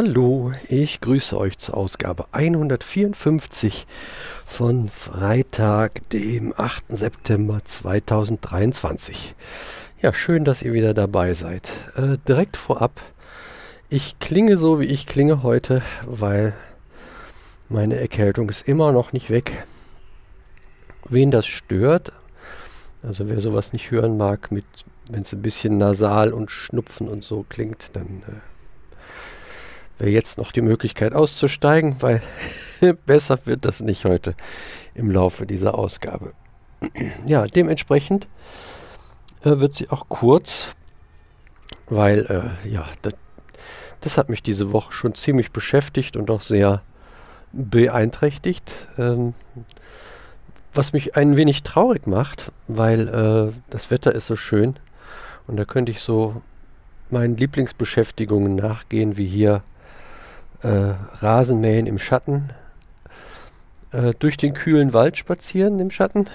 Hallo, ich grüße euch zur Ausgabe 154 von Freitag, dem 8. September 2023. Ja, schön, dass ihr wieder dabei seid. Äh, direkt vorab, ich klinge so, wie ich klinge heute, weil meine Erkältung ist immer noch nicht weg. Wen das stört, also wer sowas nicht hören mag, wenn es ein bisschen nasal und Schnupfen und so klingt, dann äh, wäre jetzt noch die Möglichkeit auszusteigen, weil besser wird das nicht heute im Laufe dieser Ausgabe. ja, dementsprechend äh, wird sie auch kurz, weil äh, ja, das, das, hat mich diese Woche schon ziemlich beschäftigt und auch sehr beeinträchtigt. Ähm, was mich ein wenig traurig macht, weil äh, das Wetter ist so schön und da könnte ich so meinen Lieblingsbeschäftigungen nachgehen, wie hier äh, Rasenmähen im Schatten, äh, durch den kühlen Wald spazieren im Schatten,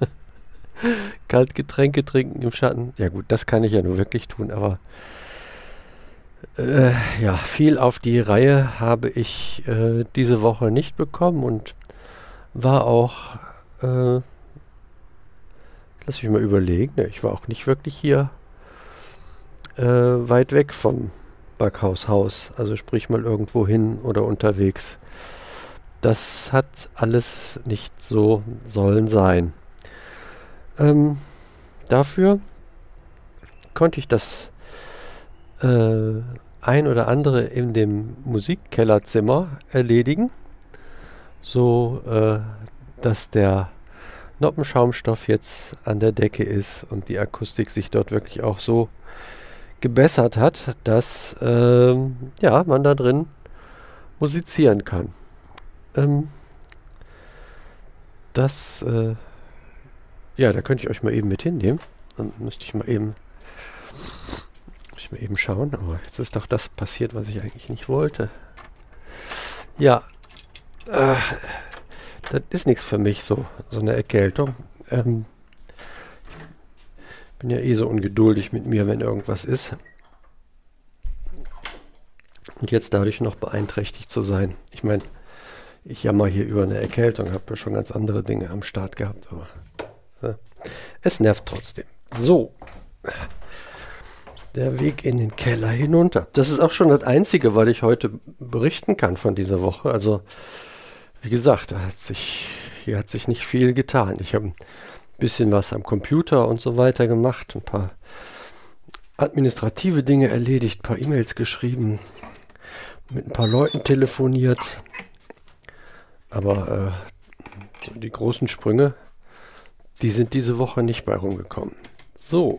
Kaltgetränke trinken im Schatten. Ja gut, das kann ich ja nur wirklich tun, aber äh, ja, viel auf die Reihe habe ich äh, diese Woche nicht bekommen und war auch, äh, lass mich mal überlegen, ne, ich war auch nicht wirklich hier äh, weit weg vom Backhaushaus, also sprich mal irgendwo hin oder unterwegs. Das hat alles nicht so sollen sein. Ähm, dafür konnte ich das äh, ein oder andere in dem Musikkellerzimmer erledigen, so äh, dass der Noppenschaumstoff jetzt an der Decke ist und die Akustik sich dort wirklich auch so gebessert hat, dass ähm, ja, man da drin musizieren kann. Ähm, das, äh, ja, da könnte ich euch mal eben mit hinnehmen. Dann müsste ich mal eben, ich mal eben schauen. Aber jetzt ist doch das passiert, was ich eigentlich nicht wollte. Ja, äh, das ist nichts für mich, so, so eine Erkältung. Ähm, bin ja eh so ungeduldig mit mir, wenn irgendwas ist. Und jetzt dadurch noch beeinträchtigt zu sein. Ich meine, ich jammer hier über eine Erkältung, habe ja schon ganz andere Dinge am Start gehabt, aber ja, es nervt trotzdem. So, der Weg in den Keller hinunter. Das ist auch schon das Einzige, was ich heute berichten kann von dieser Woche. Also, wie gesagt, hat sich, hier hat sich nicht viel getan. Ich habe bisschen was am Computer und so weiter gemacht, ein paar administrative Dinge erledigt, ein paar E-Mails geschrieben, mit ein paar Leuten telefoniert. Aber äh, die großen Sprünge, die sind diese Woche nicht bei rumgekommen. So.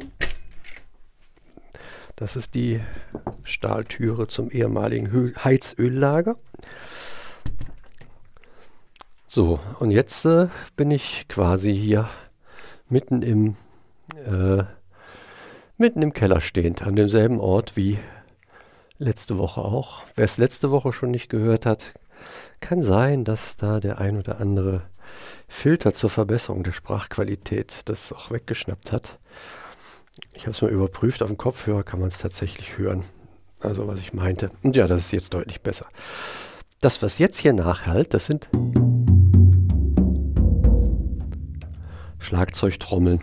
Das ist die Stahltüre zum ehemaligen Heizöllager. So, und jetzt äh, bin ich quasi hier mitten im, äh, mitten im Keller stehend, an demselben Ort wie letzte Woche auch. Wer es letzte Woche schon nicht gehört hat, kann sein, dass da der ein oder andere Filter zur Verbesserung der Sprachqualität das auch weggeschnappt hat. Ich habe es mal überprüft, auf dem Kopfhörer kann man es tatsächlich hören. Also was ich meinte. Und ja, das ist jetzt deutlich besser. Das, was jetzt hier nachhalt, das sind Schlagzeugtrommeln.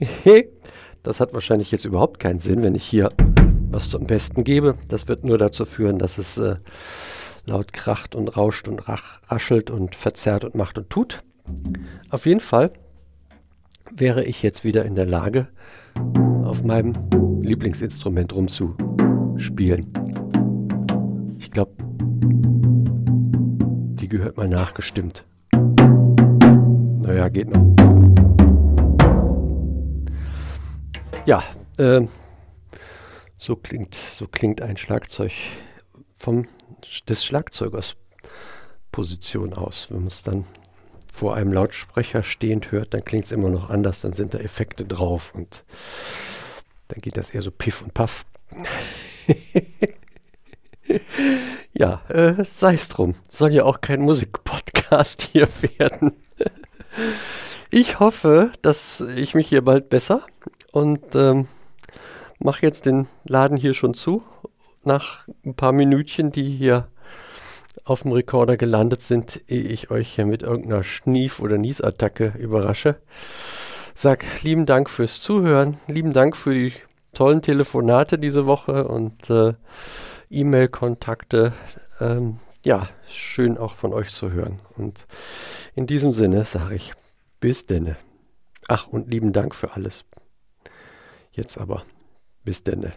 das hat wahrscheinlich jetzt überhaupt keinen Sinn, wenn ich hier was zum Besten gebe. Das wird nur dazu führen, dass es äh, laut kracht und rauscht und rach, raschelt und verzerrt und macht und tut. Auf jeden Fall wäre ich jetzt wieder in der Lage, auf meinem Lieblingsinstrument rumzuspielen. Ich glaube, die gehört mal nachgestimmt. Naja, geht noch. Ja, äh, so klingt, so klingt ein Schlagzeug vom, des Schlagzeugers Position aus. Wenn man es dann vor einem Lautsprecher stehend hört, dann klingt es immer noch anders, dann sind da Effekte drauf und dann geht das eher so piff und paff. ja, äh, sei es drum. Soll ja auch kein Musikpodcast hier werden. ich hoffe, dass ich mich hier bald besser und ähm, mache jetzt den Laden hier schon zu. nach ein paar Minütchen, die hier auf dem Rekorder gelandet sind, ehe ich euch hier mit irgendeiner Schnief- oder Niesattacke überrasche. Sag lieben Dank fürs Zuhören, lieben Dank für die tollen Telefonate diese Woche und äh, E-Mail-Kontakte. Ähm, ja, schön auch von euch zu hören. Und in diesem Sinne sage ich bis denne. Ach, und lieben Dank für alles. Jetzt aber bis denne.